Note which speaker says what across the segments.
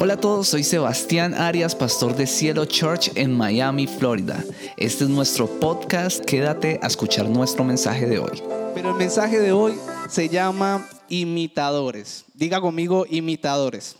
Speaker 1: Hola a todos, soy Sebastián Arias, pastor de Cielo Church en Miami, Florida. Este es nuestro podcast, quédate a escuchar nuestro mensaje de hoy.
Speaker 2: Pero el mensaje de hoy se llama imitadores. Diga conmigo imitadores.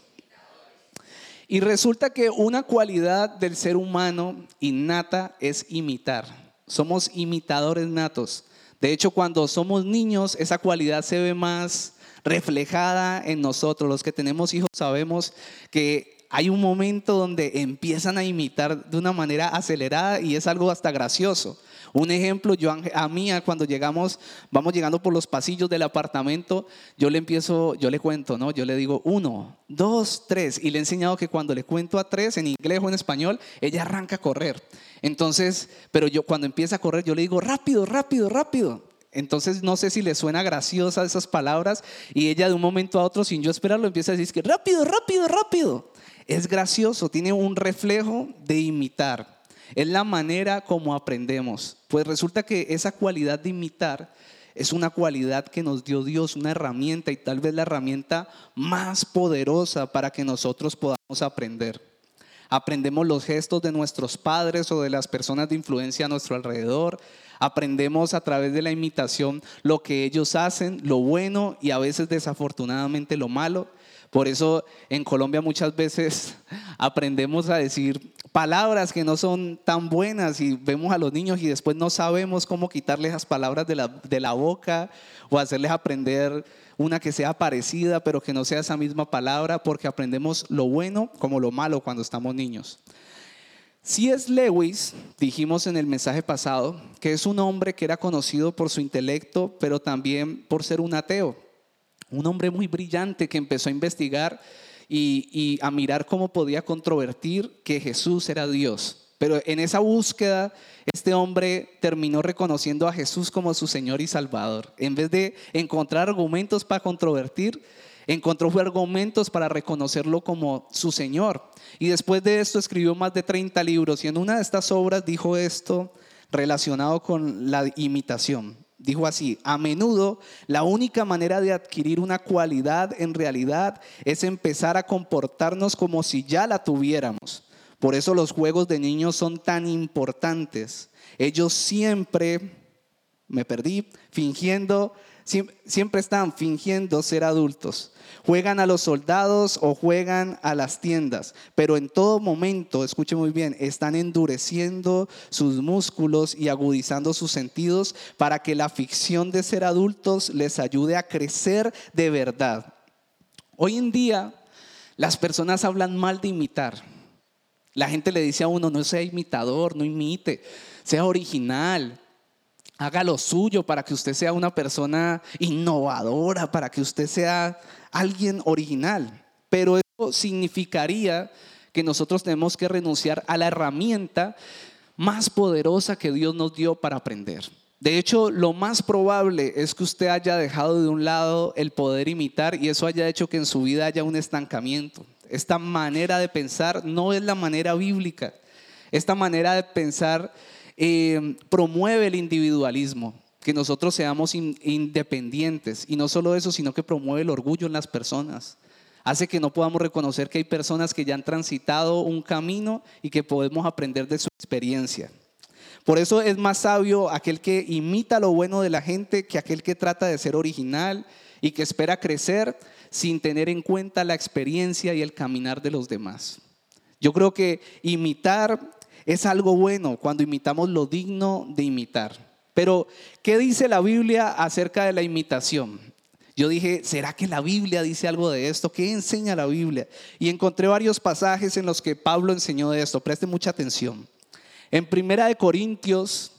Speaker 2: Y resulta que una cualidad del ser humano innata es imitar. Somos imitadores natos. De hecho, cuando somos niños, esa cualidad se ve más reflejada en nosotros. Los que tenemos hijos sabemos que hay un momento donde empiezan a imitar de una manera acelerada y es algo hasta gracioso. Un ejemplo, yo a mí cuando llegamos, vamos llegando por los pasillos del apartamento, yo le empiezo, yo le cuento, ¿no? Yo le digo uno, dos, tres, y le he enseñado que cuando le cuento a tres, en inglés o en español, ella arranca a correr. Entonces, pero yo cuando empieza a correr, yo le digo rápido, rápido, rápido. Entonces no sé si le suena graciosa esas palabras y ella de un momento a otro, sin yo esperarlo, empieza a decir que rápido, rápido, rápido. Es gracioso, tiene un reflejo de imitar. Es la manera como aprendemos. Pues resulta que esa cualidad de imitar es una cualidad que nos dio Dios, una herramienta y tal vez la herramienta más poderosa para que nosotros podamos aprender. Aprendemos los gestos de nuestros padres o de las personas de influencia a nuestro alrededor Aprendemos a través de la imitación lo que ellos hacen, lo bueno y a veces desafortunadamente lo malo. Por eso en Colombia muchas veces aprendemos a decir palabras que no son tan buenas y vemos a los niños y después no sabemos cómo quitarles las palabras de la, de la boca o hacerles aprender una que sea parecida pero que no sea esa misma palabra porque aprendemos lo bueno como lo malo cuando estamos niños. C.S. Lewis, dijimos en el mensaje pasado, que es un hombre que era conocido por su intelecto, pero también por ser un ateo. Un hombre muy brillante que empezó a investigar y, a mirar cómo podía controvertir que Jesús era Dios. Pero en esa búsqueda, este hombre terminó reconociendo a Jesús como su Señor y Salvador. En vez de encontrar argumentos para controvertir, encontró argumentos para reconocerlo como su Señor. Y después de esto escribió más de 30 libros y en una de estas obras dijo esto relacionado con la imitación. Dijo así, a menudo la única manera de adquirir una cualidad en realidad es empezar a comportarnos como si ya la tuviéramos. Por eso los juegos de niños son tan importantes. Ellos siempre, me perdí, fingiendo siempre están fingiendo ser adultos. Juegan a los soldados o juegan a las tiendas, pero en todo momento, escuche muy bien, están endureciendo sus músculos y agudizando sus sentidos para que la ficción de ser adultos les ayude a crecer de verdad. Hoy en día las personas hablan mal de imitar. La gente le dice a uno, no sea imitador, no imite, sea original, haga lo suyo para que usted sea una persona innovadora, para que usted sea alguien original. Pero eso significaría que nosotros tenemos que renunciar a la herramienta más poderosa que Dios nos dio para aprender. De hecho, lo más probable es que usted haya dejado de un lado el poder imitar y eso haya hecho que en su vida haya un estancamiento. Esta manera de pensar no es la manera bíblica. Esta manera de pensar eh, promueve el individualismo, que nosotros seamos independientes. Y no solo eso, sino que promueve el orgullo en las personas. Hace que no podamos reconocer que hay personas que ya han transitado un camino y que podemos aprender de su experiencia. Por eso es más sabio aquel que imita lo bueno de la gente que aquel que trata de ser original y que espera crecer sin tener en cuenta la experiencia y el caminar de los demás. Yo creo que imitar es algo bueno cuando imitamos lo digno de imitar. Pero, ¿qué dice la Biblia acerca de la imitación? Yo dije, ¿será que la Biblia dice algo de esto? ¿Qué enseña la Biblia? Y encontré varios pasajes en los que Pablo enseñó de esto. Preste mucha atención. En Primera de Corintios,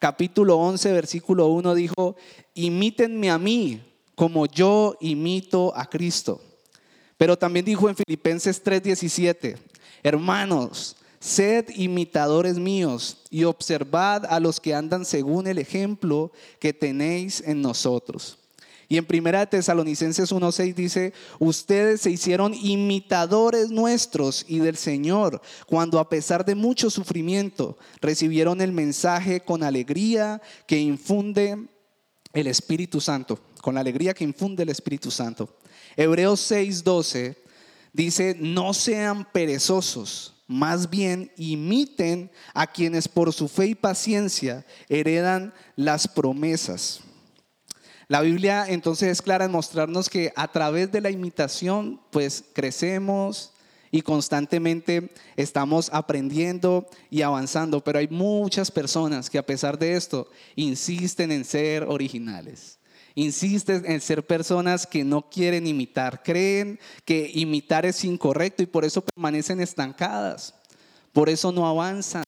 Speaker 2: capítulo 11, versículo 1 dijo, imítenme a mí como yo imito a Cristo. Pero también dijo en Filipenses 3:17, hermanos, Sed imitadores míos y observad a los que andan según el ejemplo que tenéis en nosotros. Y en Primera de Tesalonicenses 1:6 dice, "Ustedes se hicieron imitadores nuestros y del Señor, cuando a pesar de mucho sufrimiento recibieron el mensaje con alegría que infunde el Espíritu Santo, con la alegría que infunde el Espíritu Santo." Hebreos 6:12 dice, no sean perezosos, más bien imiten a quienes por su fe y paciencia heredan las promesas. La Biblia entonces es clara en mostrarnos que a través de la imitación pues crecemos y constantemente estamos aprendiendo y avanzando, pero hay muchas personas que a pesar de esto insisten en ser originales. Insisten en ser personas que no quieren imitar, creen que imitar es incorrecto y por eso permanecen estancadas, por eso no avanzan,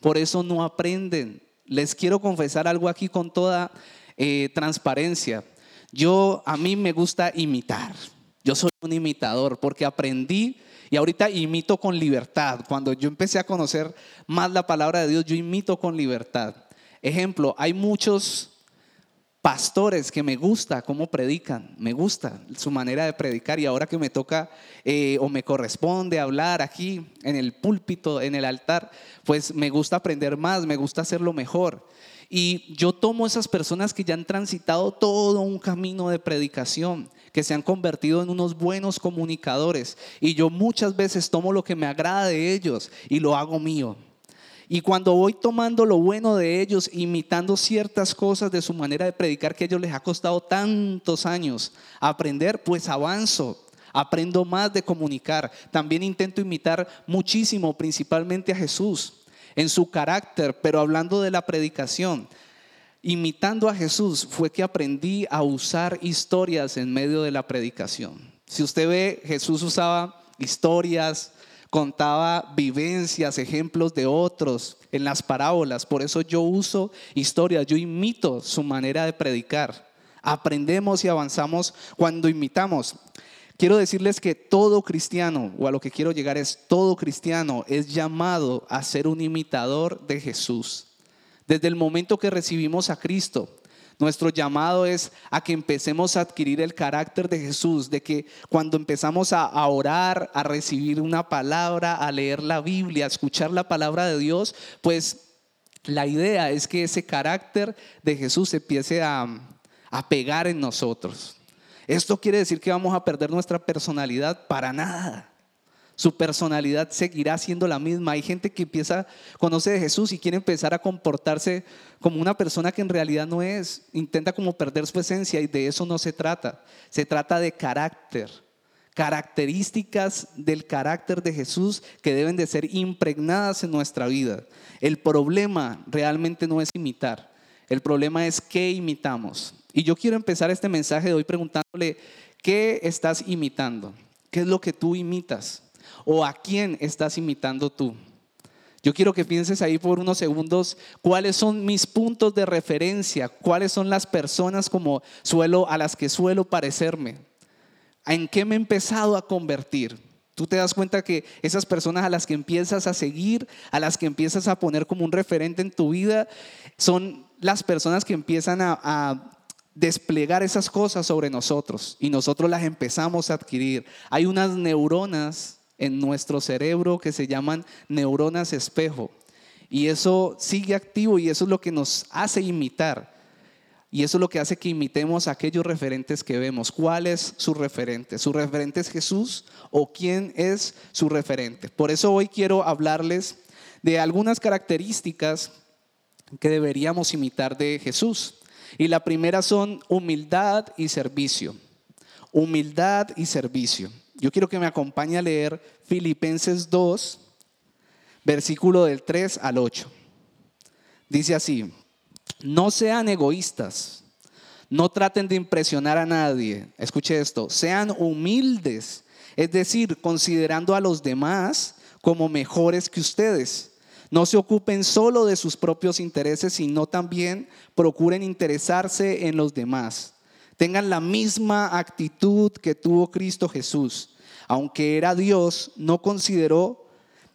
Speaker 2: por eso no aprenden. Les quiero confesar algo aquí con toda eh, transparencia. Yo, a mí me gusta imitar. Yo soy un imitador porque aprendí y ahorita imito con libertad. Cuando yo empecé a conocer más la palabra de Dios, yo imito con libertad. Ejemplo, hay muchos pastores que me gusta cómo predican, me gusta su manera de predicar y ahora que me toca eh, o me corresponde hablar aquí en el púlpito, en el altar, pues me gusta aprender más, me gusta hacerlo mejor. Y yo tomo esas personas que ya han transitado todo un camino de predicación, que se han convertido en unos buenos comunicadores. Y yo muchas veces tomo lo que me agrada de ellos y lo hago mío. Y cuando voy tomando lo bueno de ellos, imitando ciertas cosas de su manera de predicar que a ellos les ha costado tantos años aprender, pues avanzo, aprendo más de comunicar. También intento imitar muchísimo, principalmente a Jesús en su carácter, pero hablando de la predicación, imitando a Jesús, fue que aprendí a usar historias en medio de la predicación. Si usted ve, Jesús usaba historias, contaba vivencias, ejemplos de otros en las parábolas. Por eso yo uso historias, yo imito su manera de predicar. Aprendemos y avanzamos cuando imitamos. Quiero decirles que todo cristiano, o a lo que quiero llegar es, todo cristiano es llamado a ser un imitador de Jesús. Desde el momento que recibimos a Cristo, nuestro llamado es a que empecemos a adquirir el carácter de Jesús, de que cuando empezamos a, orar, a recibir una palabra, a leer la Biblia, a escuchar la palabra de Dios, pues la idea es que ese carácter de Jesús empiece a, a pegar en nosotros. Esto quiere decir que vamos a perder nuestra personalidad para nada. Su personalidad seguirá siendo la misma. Hay gente que empieza, conoce de Jesús y quiere empezar a comportarse como una persona que en realidad no es. Intenta como perder su esencia y de eso no se trata. Se trata de carácter, características del carácter de Jesús que deben de ser impregnadas en nuestra vida. El problema realmente no es imitar. El problema es qué imitamos. Y yo quiero empezar este mensaje de hoy preguntándole, ¿qué estás imitando? ¿Qué es lo que tú imitas? ¿O a quién estás imitando tú? Yo quiero que pienses ahí por unos segundos cuáles son mis puntos de referencia, cuáles son las personas como suelo a las que suelo parecerme. ¿En qué me he empezado a convertir? Tú te das cuenta que esas personas a las que empiezas a seguir, a las que empiezas a poner como un referente en tu vida, son las personas que empiezan a, desplegar esas cosas sobre nosotros y nosotros las empezamos a adquirir. Hay unas neuronas en nuestro cerebro que se llaman neuronas espejo y eso sigue activo y eso es lo que nos hace imitar. Y eso es lo que hace que imitemos a aquellos referentes que vemos. ¿Cuál es su referente? ¿Su referente es Jesús o quién es su referente? Por eso hoy quiero hablarles de algunas características que deberíamos imitar de Jesús. Y la primera son humildad y servicio. Humildad y servicio. Yo quiero que me acompañe a leer Filipenses 2, versículo del 3 al 8. Dice así, no sean egoístas, no traten de impresionar a nadie. Escuche esto, sean humildes, es decir, considerando a los demás como mejores que ustedes no se ocupen solo de sus propios intereses, sino también procuren interesarse en los demás. Tengan la misma actitud que tuvo Cristo Jesús. Aunque era Dios, no consideró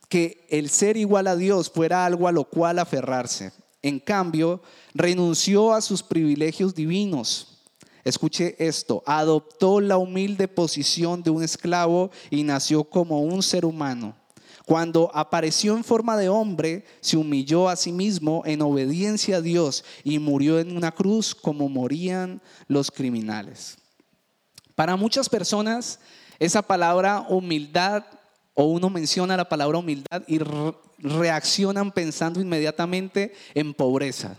Speaker 2: que el ser igual a Dios fuera algo a lo cual aferrarse. En cambio, renunció a sus privilegios divinos. Escuche esto, adoptó la humilde posición de un esclavo y nació como un ser humano. Cuando apareció en forma de hombre, se humilló a sí mismo en obediencia a Dios y murió en una cruz como morían los criminales. Para muchas personas, esa palabra humildad o uno menciona la palabra humildad y reaccionan pensando inmediatamente en pobreza.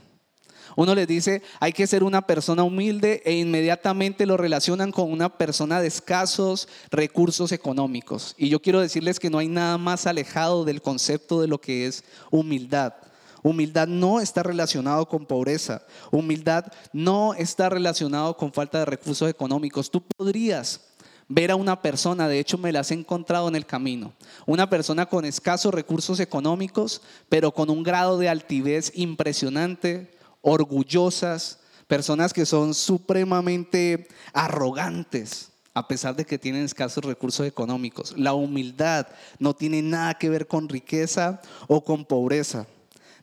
Speaker 2: Uno les dice, hay que ser una persona humilde e inmediatamente lo relacionan con una persona de escasos recursos económicos. Y yo quiero decirles que no hay nada más alejado del concepto de lo que es humildad. Humildad no está relacionado con pobreza. Humildad no está relacionado con falta de recursos económicos. Tú podrías ver a una persona, de hecho me las he encontrado en el camino, una persona con escasos recursos económicos, pero con un grado de altivez impresionante, orgullosas, personas que son supremamente arrogantes a pesar de que tienen escasos recursos económicos. La humildad no tiene nada que ver con riqueza o con pobreza.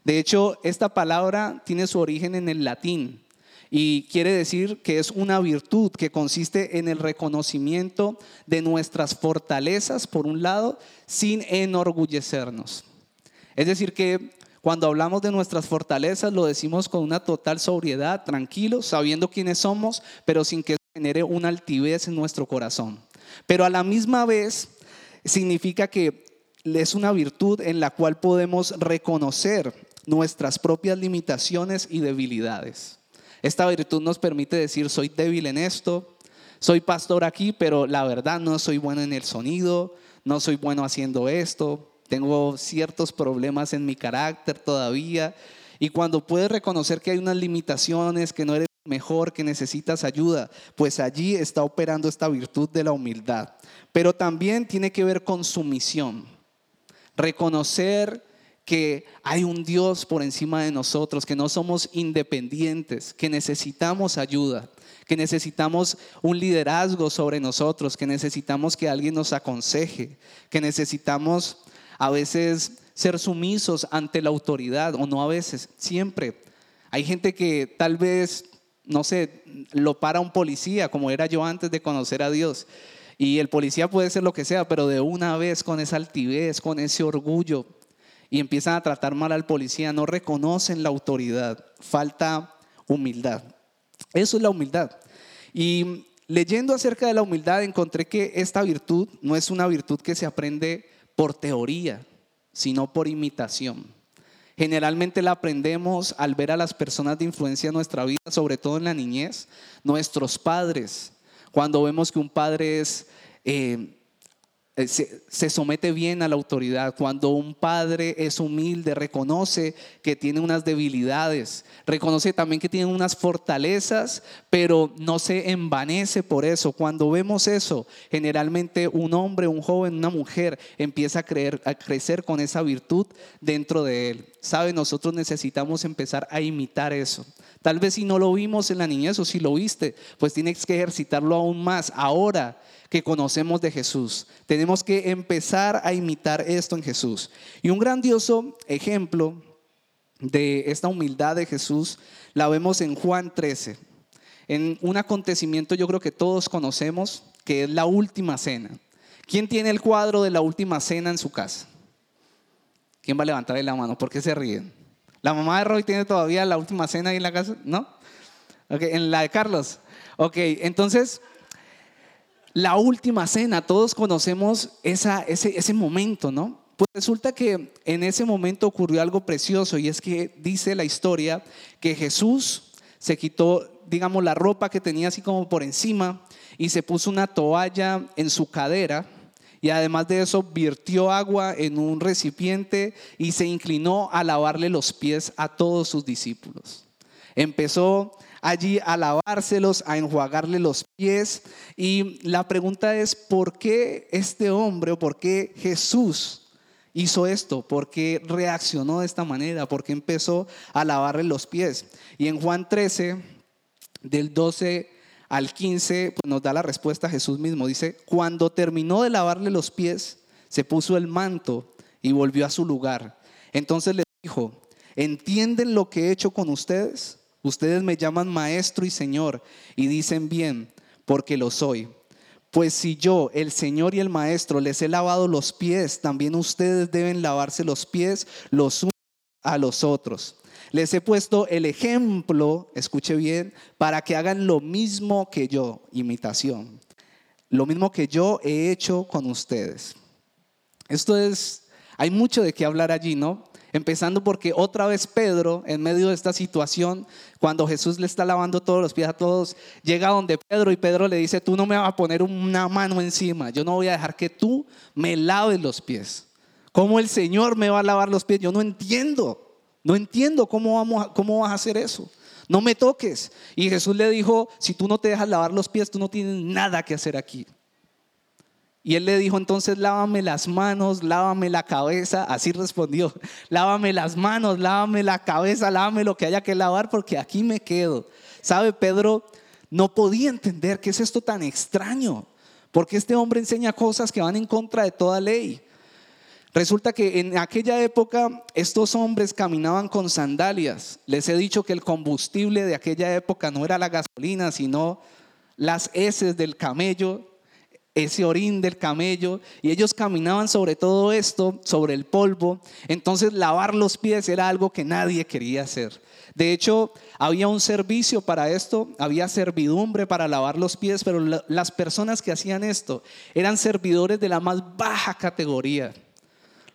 Speaker 2: De hecho, esta palabra tiene su origen en el latín y quiere decir que es una virtud que consiste en el reconocimiento de nuestras fortalezas, por un lado, sin enorgullecernos. Es decir, que cuando hablamos de nuestras fortalezas lo decimos con una total sobriedad, tranquilos, sabiendo quiénes somos, pero sin que genere una altivez en nuestro corazón. Pero a la misma vez significa que es una virtud en la cual podemos reconocer nuestras propias limitaciones y debilidades. Esta virtud nos permite decir, soy débil en esto, soy pastor aquí, pero la verdad no soy bueno en el sonido, no soy bueno haciendo esto, tengo ciertos problemas en mi carácter todavía. Y cuando puedes reconocer que hay unas limitaciones, que no eres mejor, que necesitas ayuda, pues allí está operando esta virtud de la humildad. Pero también tiene que ver con sumisión. Reconocer que hay un Dios por encima de nosotros, que no somos independientes, que necesitamos ayuda, que necesitamos un liderazgo sobre nosotros, que necesitamos que alguien nos aconseje, que necesitamos a veces ser sumisos ante la autoridad, o no a veces, siempre. Hay gente que tal vez, no sé, lo para un policía, como era yo antes de conocer a Dios. Y el policía puede ser lo que sea, pero de una vez con esa altivez, con ese orgullo, y empiezan a tratar mal al policía, no reconocen la autoridad, falta humildad. Eso es la humildad. Y leyendo acerca de la humildad encontré que esta virtud no es una virtud que se aprende por teoría, sino por imitación. Generalmente la aprendemos al ver a las personas de influencia en nuestra vida, sobre todo en la niñez, nuestros padres. Cuando vemos que un padre es eh, eh, se, somete bien a la autoridad. Cuando un padre es humilde, reconoce que tiene unas debilidades, reconoce también que tiene unas fortalezas, pero no se envanece por eso. Cuando vemos eso, generalmente un hombre, un joven, una mujer empieza a, creer, a crecer con esa virtud dentro de él. Sabe, nosotros necesitamos empezar a imitar eso. Tal vez si no lo vimos en la niñez o si lo viste, pues tienes que ejercitarlo aún más ahora que conocemos de Jesús. Tenemos que empezar a imitar esto en Jesús. Y un grandioso ejemplo de esta humildad de Jesús la vemos en Juan 13, en un acontecimiento yo creo que todos conocemos, que es la última cena. ¿Quién tiene el cuadro de la última cena en su casa? ¿Quién va a levantar la mano? ¿Por qué se ríen? ¿La mamá de Roy tiene todavía la última cena ahí en la casa? ¿No? Okay, en la de Carlos. Ok, entonces la última cena, todos conocemos esa, ese, ese momento, ¿no? Pues resulta que en ese momento ocurrió algo precioso y es que dice la historia que Jesús se quitó, digamos, la ropa que tenía así como por encima y se puso una toalla en su cadera y además de eso virtió agua en un recipiente y se inclinó a lavarle los pies a todos sus discípulos. Empezó allí a lavárselos, a enjuagarle los pies. Y la pregunta es, ¿por qué este hombre o por qué Jesús hizo esto? ¿Por qué reaccionó de esta manera? ¿Por qué empezó a lavarle los pies? Y en Juan 13, del 12 al 15, pues nos da la respuesta Jesús mismo. Dice, cuando terminó de lavarle los pies, se puso el manto y volvió a su lugar. Entonces le dijo, ¿entienden lo que he hecho con ustedes? Ustedes me llaman maestro y señor y dicen bien, porque lo soy. Pues si yo, el Señor y el Maestro, les he lavado los pies, también ustedes deben lavarse los pies los a los otros. Les he puesto el ejemplo, escuche bien, para que hagan lo mismo que yo, imitación. lo mismo que yo he hecho con ustedes. Esto es, hay mucho de qué hablar allí, ¿no? Empezando porque otra vez Pedro, en medio de esta situación, cuando Jesús le está lavando todos los pies a todos, llega donde Pedro y Pedro le dice, tú no me vas a poner una mano encima, yo no voy a dejar que tú me laves los pies. ¿Cómo el Señor me va a lavar los pies? Yo no entiendo, no entiendo cómo, cómo vas a hacer eso. No me toques. Y Jesús le dijo, si tú no te dejas lavar los pies, tú no tienes nada que hacer aquí. Y él le dijo, entonces lávame las manos, lávame la cabeza. Así respondió, lávame las manos, lávame la cabeza, lávame lo que haya que lavar porque aquí me quedo. ¿Sabe, Pedro? No podía entender qué es esto tan extraño, porque este hombre enseña cosas que van en contra de toda ley. Resulta que en aquella época estos hombres caminaban con sandalias. Les he dicho que el combustible de aquella época no era la gasolina, sino las heces del camello ese orín del camello y ellos caminaban sobre todo esto, sobre el polvo. Entonces lavar los pies era algo que nadie quería hacer. De hecho, había un servicio para esto, había servidumbre para lavar los pies, pero las personas que hacían esto eran servidores de la más baja categoría.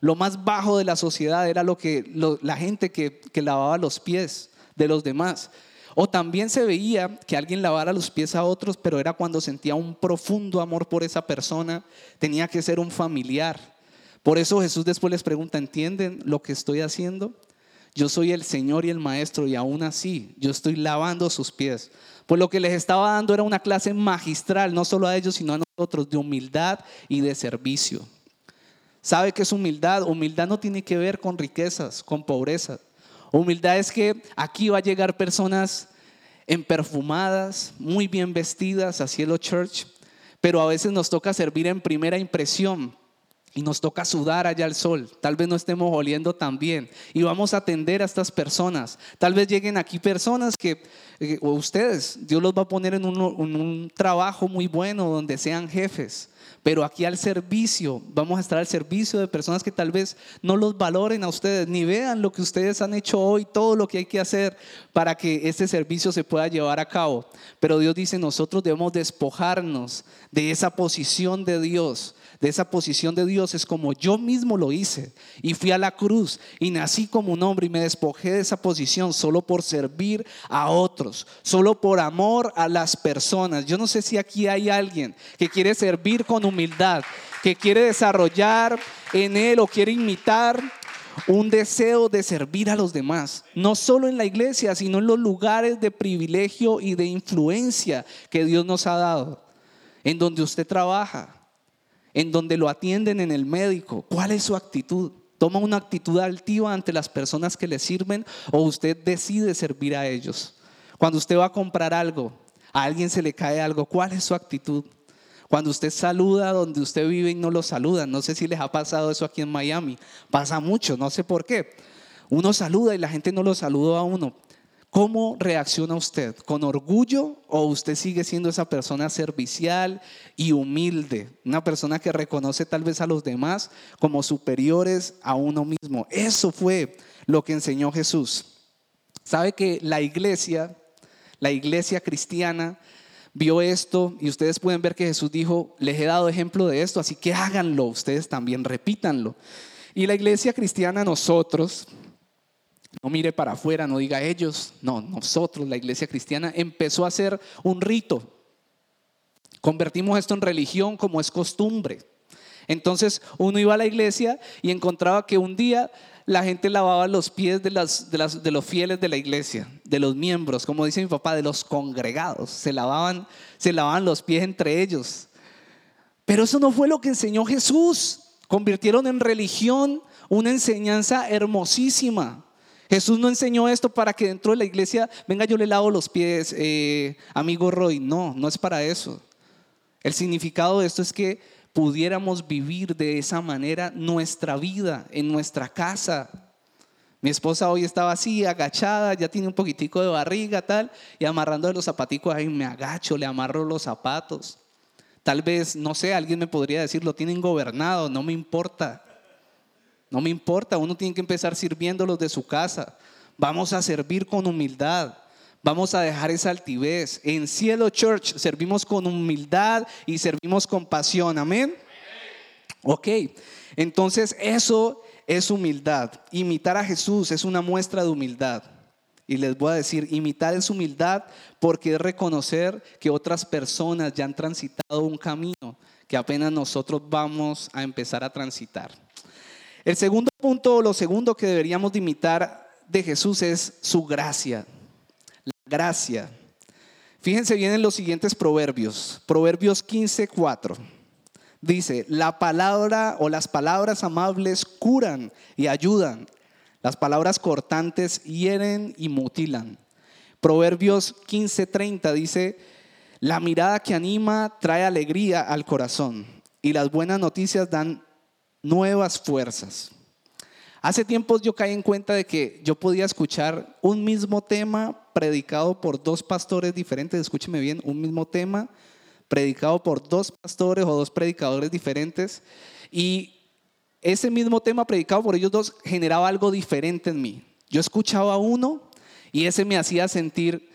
Speaker 2: Lo más bajo de la sociedad era lo que la gente que, lavaba los pies de los demás. O también se veía que alguien lavara los pies a otros, pero era cuando sentía un profundo amor por esa persona, tenía que ser un familiar. Por eso Jesús después les pregunta, ¿entienden lo que estoy haciendo? Yo soy el Señor y el Maestro y aún así yo estoy lavando sus pies. Pues lo que les estaba dando era una clase magistral, no solo a ellos, sino a nosotros, de humildad y de servicio. ¿Sabe qué es humildad? Humildad no tiene que ver con riquezas, con pobreza. Humildad es que aquí va a llegar personas en perfumadas, muy bien vestidas a Cielo Church, pero a veces nos toca servir en primera impresión y nos toca sudar allá al sol. Tal vez no estemos oliendo tan bien y vamos a atender a estas personas. Tal vez lleguen aquí personas que, eh, o ustedes, Dios los va a poner en un trabajo muy bueno donde sean jefes pero aquí al servicio, vamos a estar al servicio de personas que tal vez no los valoren a ustedes, ni vean lo que ustedes han hecho hoy, todo lo que hay que hacer para que este servicio se pueda llevar a cabo. Pero Dios dice, nosotros debemos despojarnos de esa posición de Dios de esa posición de Dios es como yo mismo lo hice y fui a la cruz y nací como un hombre y me despojé de esa posición solo por servir a otros, solo por amor a las personas. Yo no sé si aquí hay alguien que quiere servir con humildad, que quiere desarrollar en él o quiere imitar un deseo de servir a los demás, no solo en la iglesia, sino en los lugares de privilegio y de influencia que Dios nos ha dado, en donde usted trabaja, en donde lo atienden en el médico, ¿cuál es su actitud? ¿Toma una actitud altiva ante las personas que le sirven o usted decide servir a ellos? Cuando usted va a comprar algo, a alguien se le cae algo, ¿cuál es su actitud? Cuando usted saluda donde usted vive y no lo saludan, no sé si les ha pasado eso aquí en Miami, pasa mucho, no sé por qué. Uno saluda y la gente no lo saluda a uno. ¿Cómo reacciona usted? ¿Con orgullo o usted sigue siendo esa persona servicial y humilde? Una persona que reconoce tal vez a los demás como superiores a uno mismo. Eso fue lo que enseñó Jesús. ¿Sabe que la iglesia, la iglesia cristiana, vio esto y ustedes pueden ver que Jesús dijo, les he dado ejemplo de esto, así que háganlo, ustedes también repítanlo. Y la iglesia cristiana, nosotros, no mire para afuera, no diga ellos, no, nosotros, la iglesia cristiana, empezó a hacer un rito. Convertimos esto en religión como es costumbre. Entonces uno iba a la iglesia y encontraba que un día la gente lavaba los pies de, las, de, los fieles de la iglesia, de los miembros, como dice mi papá, de los congregados. Se lavaban, se lavaban los pies entre ellos. Pero eso no fue lo que enseñó Jesús. Convirtieron en religión una enseñanza hermosísima. Jesús no enseñó esto para que dentro de la iglesia, venga, yo le lavo los pies, eh, amigo Roy. No, no es para eso. El significado de esto es que pudiéramos vivir de esa manera nuestra vida, en nuestra casa. Mi esposa hoy estaba así, agachada, ya tiene un poquitico de barriga, tal, y amarrando los zapaticos, ahí me agacho, le amarro los zapatos. Tal vez, no sé, alguien me podría decir, lo tienen gobernado, no me importa. No me importa, uno tiene que empezar sirviéndolos de su casa. Vamos a servir con humildad. Vamos a dejar esa altivez. En Cielo Church servimos con humildad y servimos con pasión. Amén. Ok, entonces eso es humildad. Imitar a Jesús es una muestra de humildad. Y les voy a decir, imitar es humildad porque es reconocer que otras personas ya han transitado un camino que apenas nosotros vamos a empezar a transitar. El segundo punto, lo segundo que deberíamos de imitar de Jesús es su gracia gracia. Fíjense bien en los siguientes proverbios. Proverbios 15, 4. Dice, la palabra o las palabras amables curan y ayudan. Las palabras cortantes hieren y mutilan. Proverbios 15:30 dice, la mirada que anima trae alegría al corazón y las buenas noticias dan nuevas fuerzas. Hace tiempos yo caí en cuenta de que yo podía escuchar un mismo tema predicado por dos pastores diferentes, escúcheme bien, un mismo tema predicado por dos pastores o dos predicadores diferentes y ese mismo tema predicado por ellos dos generaba algo diferente en mí. Yo escuchaba uno y ese me hacía sentir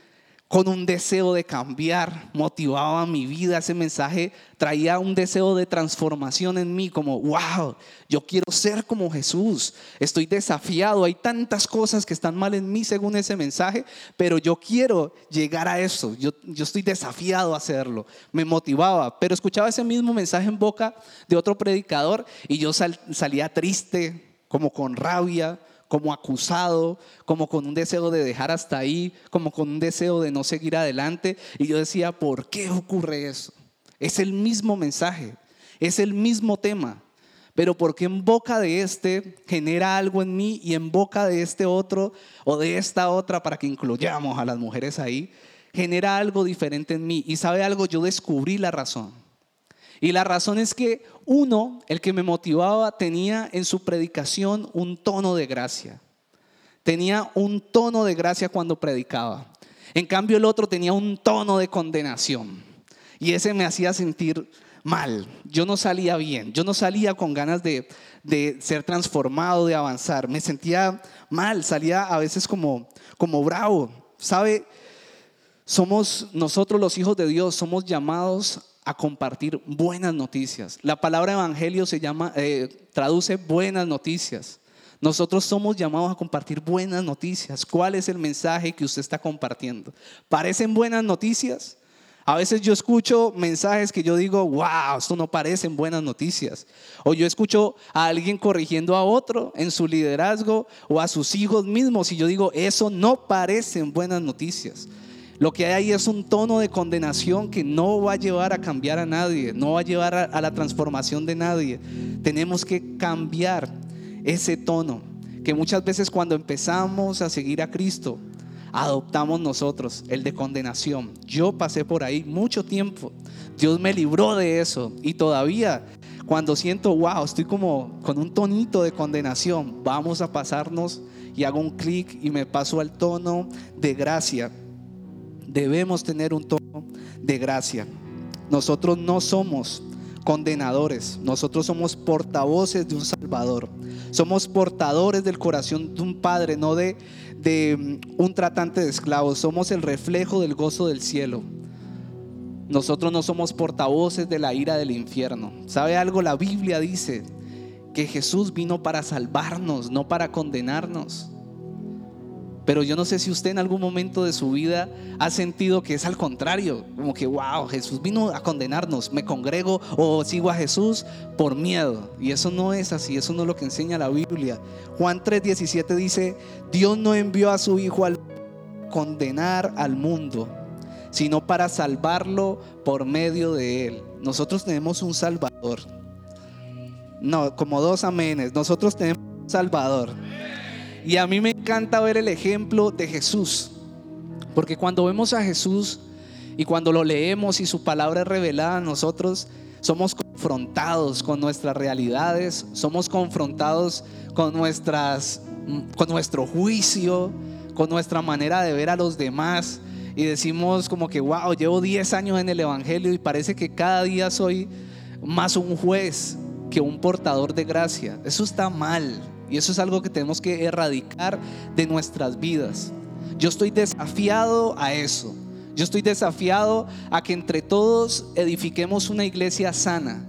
Speaker 2: con un deseo de cambiar, motivaba mi vida, ese mensaje traía un deseo de transformación en mí, como, wow, yo quiero ser como Jesús, estoy desafiado, hay tantas cosas que están mal en mí según ese mensaje, pero yo quiero llegar a eso, yo, yo estoy desafiado a hacerlo, me motivaba, pero escuchaba ese mismo mensaje en boca de otro predicador y yo salía triste, como con rabia, como acusado, como con un deseo de dejar hasta ahí, como con un deseo de no seguir adelante. Y yo decía, ¿por qué ocurre eso? Es el mismo mensaje, es el mismo tema, pero porque en boca de este genera algo en mí y en boca de este otro o de esta otra, para que incluyamos a las mujeres ahí, genera algo diferente en mí. Y sabe algo, yo descubrí la razón. Y la razón es que uno, el que me motivaba, tenía en su predicación un tono de gracia. Tenía un tono de gracia cuando predicaba. En cambio el otro tenía un tono de condenación. Y ese me hacía sentir mal. Yo no salía bien. Yo no salía con ganas de, de ser transformado, de avanzar. Me sentía mal. Salía a veces como, como bravo. ¿Sabe? Somos nosotros los hijos de Dios, somos llamados a compartir buenas noticias. La palabra evangelio se llama, eh, traduce buenas noticias. Nosotros somos llamados a compartir buenas noticias. ¿Cuál es el mensaje que usted está compartiendo? ¿Parecen buenas noticias? A veces yo escucho mensajes que yo digo, wow, esto no parecen buenas noticias. O yo escucho a alguien corrigiendo a otro en su liderazgo o a sus hijos mismos y yo digo, eso no parecen buenas noticias. Lo que hay ahí es un tono de condenación que no va a llevar a cambiar a nadie, no va a llevar a, la transformación de nadie. Tenemos que cambiar ese tono, que muchas veces cuando empezamos a seguir a Cristo, adoptamos nosotros, el de condenación. Yo pasé por ahí mucho tiempo. Dios me libró de eso y todavía cuando siento, wow, estoy como con un tonito de condenación, vamos a pasarnos y hago un clic y me paso al tono de gracia debemos tener un tono de gracia. Nosotros no somos condenadores, nosotros somos portavoces de un Salvador. Somos portadores del corazón de un Padre, no de, de mm, un tratante de esclavos. Somos el reflejo del gozo del cielo. Nosotros no somos portavoces de la ira del infierno. ¿Sabe algo? La Biblia dice que Jesús vino para salvarnos, no para condenarnos. Pero yo no sé si usted en algún momento de su vida ha sentido que es al contrario, como que, wow, Jesús vino a condenarnos, me congrego o sigo a Jesús por miedo. Y eso no es así, eso no es lo que enseña la Biblia. Juan 3:17 dice, Dios no envió a su Hijo a condenar al mundo, sino para salvarlo por medio de él. Nosotros tenemos un Salvador. No, como dos amenes, nosotros tenemos un Salvador. Y a mí me encanta ver el ejemplo de Jesús. Porque cuando vemos a Jesús y cuando lo leemos y su palabra es revelada a nosotros, somos confrontados con nuestras realidades, somos confrontados con, nuestras, con nuestro juicio, con nuestra manera de ver a los demás. Y decimos como que, wow, llevo 10 años en el Evangelio y parece que cada día soy más un juez que un portador de gracia. Eso está mal. Y eso es algo que tenemos que erradicar de nuestras vidas. Yo estoy desafiado a eso. Yo estoy desafiado a que entre todos edifiquemos una iglesia sana,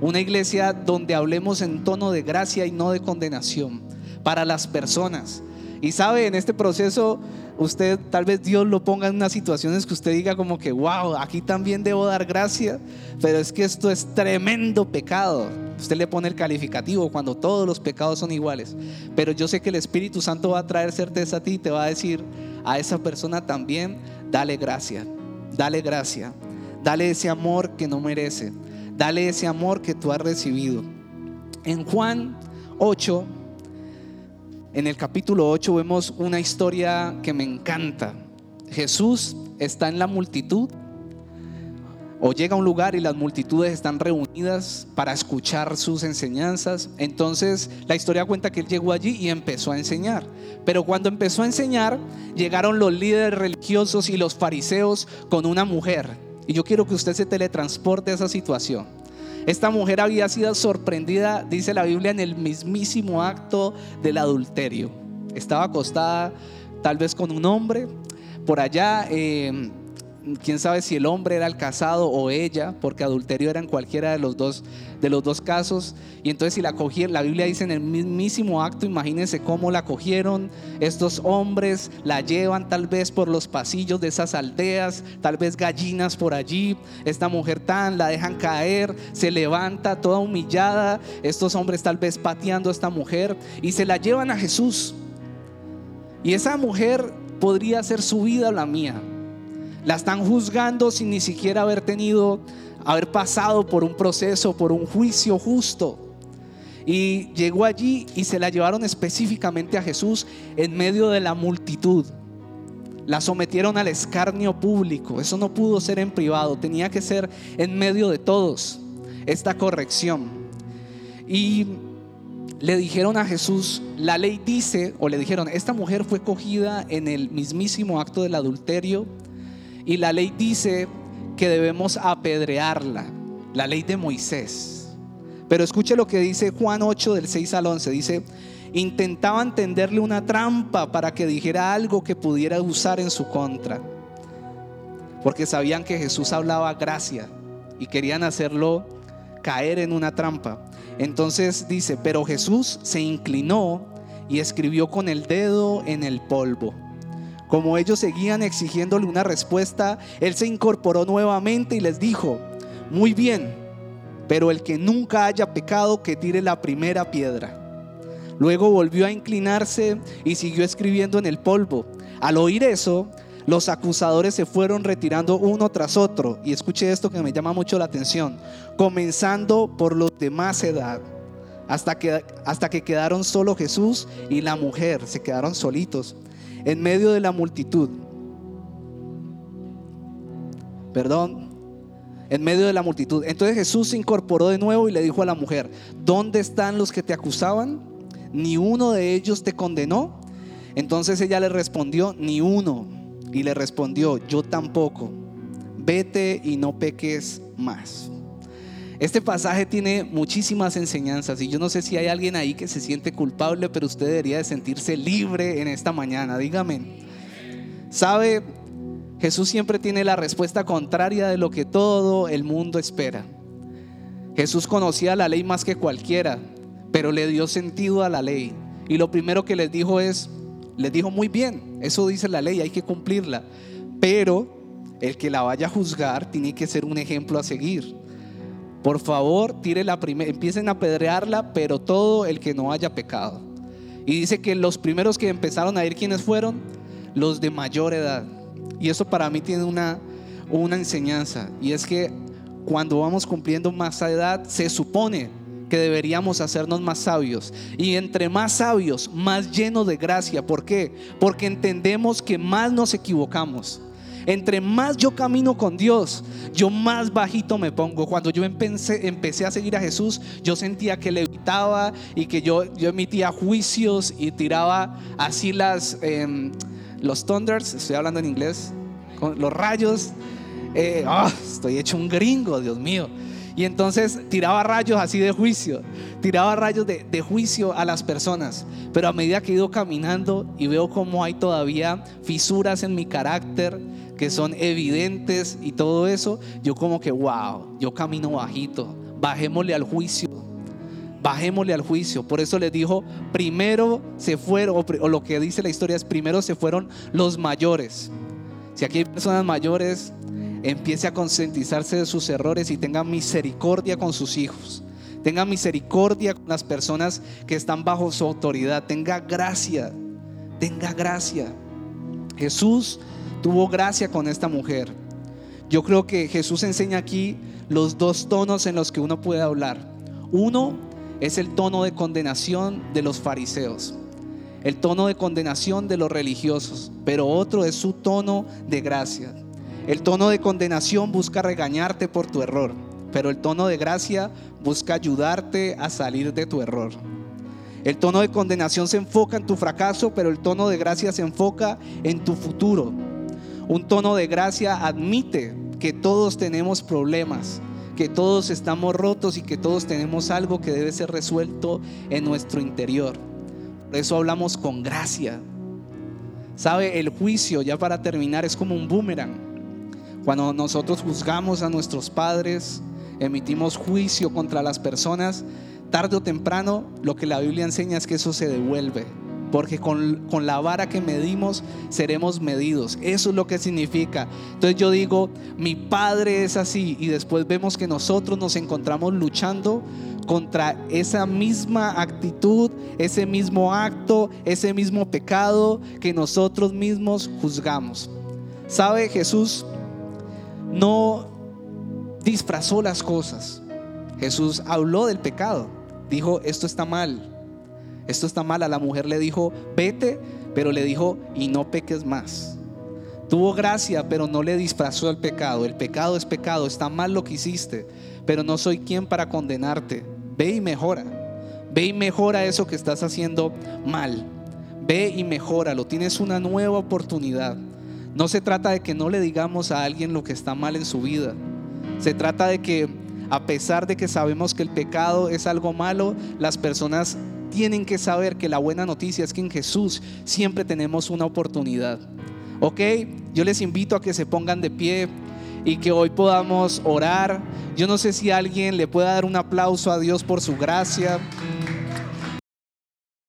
Speaker 2: una iglesia donde hablemos en tono de gracia y no de condenación para las personas. Y sabe, en este proceso, usted tal vez Dios lo ponga en unas situaciones que usted diga como que, wow, aquí también debo dar gracia, pero es que esto es tremendo pecado. Usted le pone el calificativo cuando todos los pecados son iguales. Pero yo sé que el Espíritu Santo va a traer certeza a ti y te va a decir a esa persona también, dale gracia, dale gracia, dale ese amor que no merece, dale ese amor que tú has recibido. En Juan 8, en el capítulo 8 vemos una historia que me encanta. Jesús está en la multitud o llega a un lugar y las multitudes están reunidas para escuchar sus enseñanzas. Entonces la historia cuenta que él llegó allí y empezó a enseñar. Pero cuando empezó a enseñar, llegaron los líderes religiosos y los fariseos con una mujer. Y yo quiero que usted se teletransporte a esa situación. Esta mujer había sido sorprendida, dice la Biblia, en el mismísimo acto del adulterio. Estaba acostada tal vez con un hombre por allá. Eh, quién sabe si el hombre era el casado o ella, porque adulterio era en cualquiera de los dos, de los dos casos. Y entonces si la cogieron, la Biblia dice en el mismísimo acto, imagínense cómo la cogieron estos hombres, la llevan tal vez por los pasillos de esas aldeas, tal vez gallinas por allí, esta mujer tan, la dejan caer, se levanta toda humillada, estos hombres tal vez pateando a esta mujer y se la llevan a Jesús. Y esa mujer podría ser su vida o la mía la están juzgando sin ni siquiera haber tenido, haber pasado por un proceso, por un juicio justo. Y llegó allí y se la llevaron específicamente a Jesús en medio de la multitud. La sometieron al escarnio público. Eso no pudo ser en privado, tenía que ser en medio de todos esta corrección. Y le dijeron a Jesús, la ley dice, o le dijeron, esta mujer fue cogida en el mismísimo acto del adulterio y la ley dice que debemos apedrearla, la ley de Moisés. Pero escuche lo que dice Juan 8 del 6 al 11. Dice, intentaban tenderle una trampa para que dijera algo que pudiera usar en su contra. Porque sabían que Jesús hablaba gracia y querían hacerlo caer en una trampa. Entonces dice, pero Jesús se inclinó y escribió con el dedo en el polvo. Como ellos seguían exigiéndole una respuesta, él se incorporó nuevamente y les dijo, muy bien, pero el que nunca haya pecado, que tire la primera piedra. Luego volvió a inclinarse y siguió escribiendo en el polvo. Al oír eso, los acusadores se fueron retirando uno tras otro. Y escuche esto que me llama mucho la atención. Comenzando por los de más edad. Hasta que, hasta que quedaron solo Jesús y la mujer. Se quedaron solitos en medio de la multitud. Perdón, en medio de la multitud. Entonces Jesús se incorporó de nuevo y le dijo a la mujer, ¿dónde están los que te acusaban? ¿Ni uno de ellos te condenó? Entonces ella le respondió, ni uno. Y le respondió, yo tampoco. Vete y no peques más. Este pasaje tiene muchísimas enseñanzas y yo no sé si hay alguien ahí que se siente culpable, pero usted debería de sentirse libre en esta mañana. Dígame. ¿Sabe? Jesús siempre tiene la respuesta contraria de lo que todo el mundo espera. Jesús conocía la ley más que cualquiera, pero le dio sentido a la ley. Y lo primero que les dijo es, les dijo muy bien, eso dice la ley, hay que cumplirla. Pero el que la vaya a juzgar tiene que ser un ejemplo a seguir. Por favor, tire la empiecen a apedrearla, pero todo el que no haya pecado. Y dice que los primeros que empezaron a ir, ¿quiénes fueron? Los de mayor edad. Y eso para mí tiene una, una enseñanza. Y es que cuando vamos cumpliendo más edad, se supone que deberíamos hacernos más sabios. Y entre más sabios, más llenos de gracia. ¿Por qué? Porque entendemos que más nos equivocamos. Entre más yo camino con Dios, yo más bajito me pongo. Cuando yo empecé, a seguir a Jesús, yo sentía que le evitaba y que yo, yo emitía juicios y tiraba así las, em, los thunders, estoy hablando en inglés, con los rayos. Eh, ah, estoy hecho un gringo, Dios mío. Y entonces tiraba rayos así de juicio, tiraba rayos de, de, juicio a las personas. Pero a medida que he ido caminando y veo cómo hay todavía fisuras en mi carácter que son evidentes y todo eso, yo como que, wow, yo camino bajito, bajémosle al juicio. Bajémosle al juicio. Por eso les dijo, primero se fueron, o lo que dice la historia es, primero se fueron los mayores. Si aquí hay personas mayores, empiece a concientizarse de sus errores y tenga misericordia con sus hijos. Tenga misericordia con las personas que están bajo su autoridad. Tenga gracia. Tenga gracia. Jesús tuvo gracia con esta mujer. Yo creo que Jesús enseña aquí los dos tonos en los que uno puede hablar. Uno es el tono de condenación de los fariseos, el tono de condenación de los religiosos, pero otro es su tono de gracia. El tono de condenación busca regañarte por tu error, pero el tono de gracia busca ayudarte a salir de tu error. El tono de condenación se enfoca en tu fracaso, pero el tono de gracia se enfoca en tu futuro. Un tono de gracia admite que todos tenemos problemas, que todos estamos rotos y que todos tenemos algo que debe ser resuelto en nuestro interior. Por eso hablamos con gracia. Sabe, el juicio, ya para terminar, es como un boomerang. Cuando nosotros juzgamos a nuestros padres, emitimos juicio contra las personas, tarde o temprano lo que la Biblia enseña es que eso se devuelve. Porque con, con, la vara que medimos seremos medidos. Eso es lo que significa. Entonces yo digo, mi padre es así. Y después vemos que nosotros nos encontramos luchando contra esa misma actitud, ese mismo acto, ese mismo pecado que nosotros mismos juzgamos. ¿Sabe Jesús? no disfrazó las cosas. Jesús habló del pecado. Dijo, esto está mal. Esto está mal. A la mujer le dijo, vete, pero le dijo, y no peques más. Tuvo gracia, pero no le disfrazó el pecado. El pecado es pecado. Está mal lo que hiciste, pero no soy quien para condenarte. Ve y mejora. Ve y mejora eso que estás haciendo mal. Ve y mejora. Lo Tienes una nueva oportunidad. No se trata de que no le digamos a alguien lo que está mal en su vida. Se trata de que a pesar de que sabemos que el pecado es algo malo, las personas tienen que saber que la buena noticia es que en Jesús siempre tenemos una oportunidad. ¿Ok? Yo les invito a que se pongan de pie y que hoy podamos orar. Yo no sé si alguien le pueda dar un aplauso a Dios por su gracia.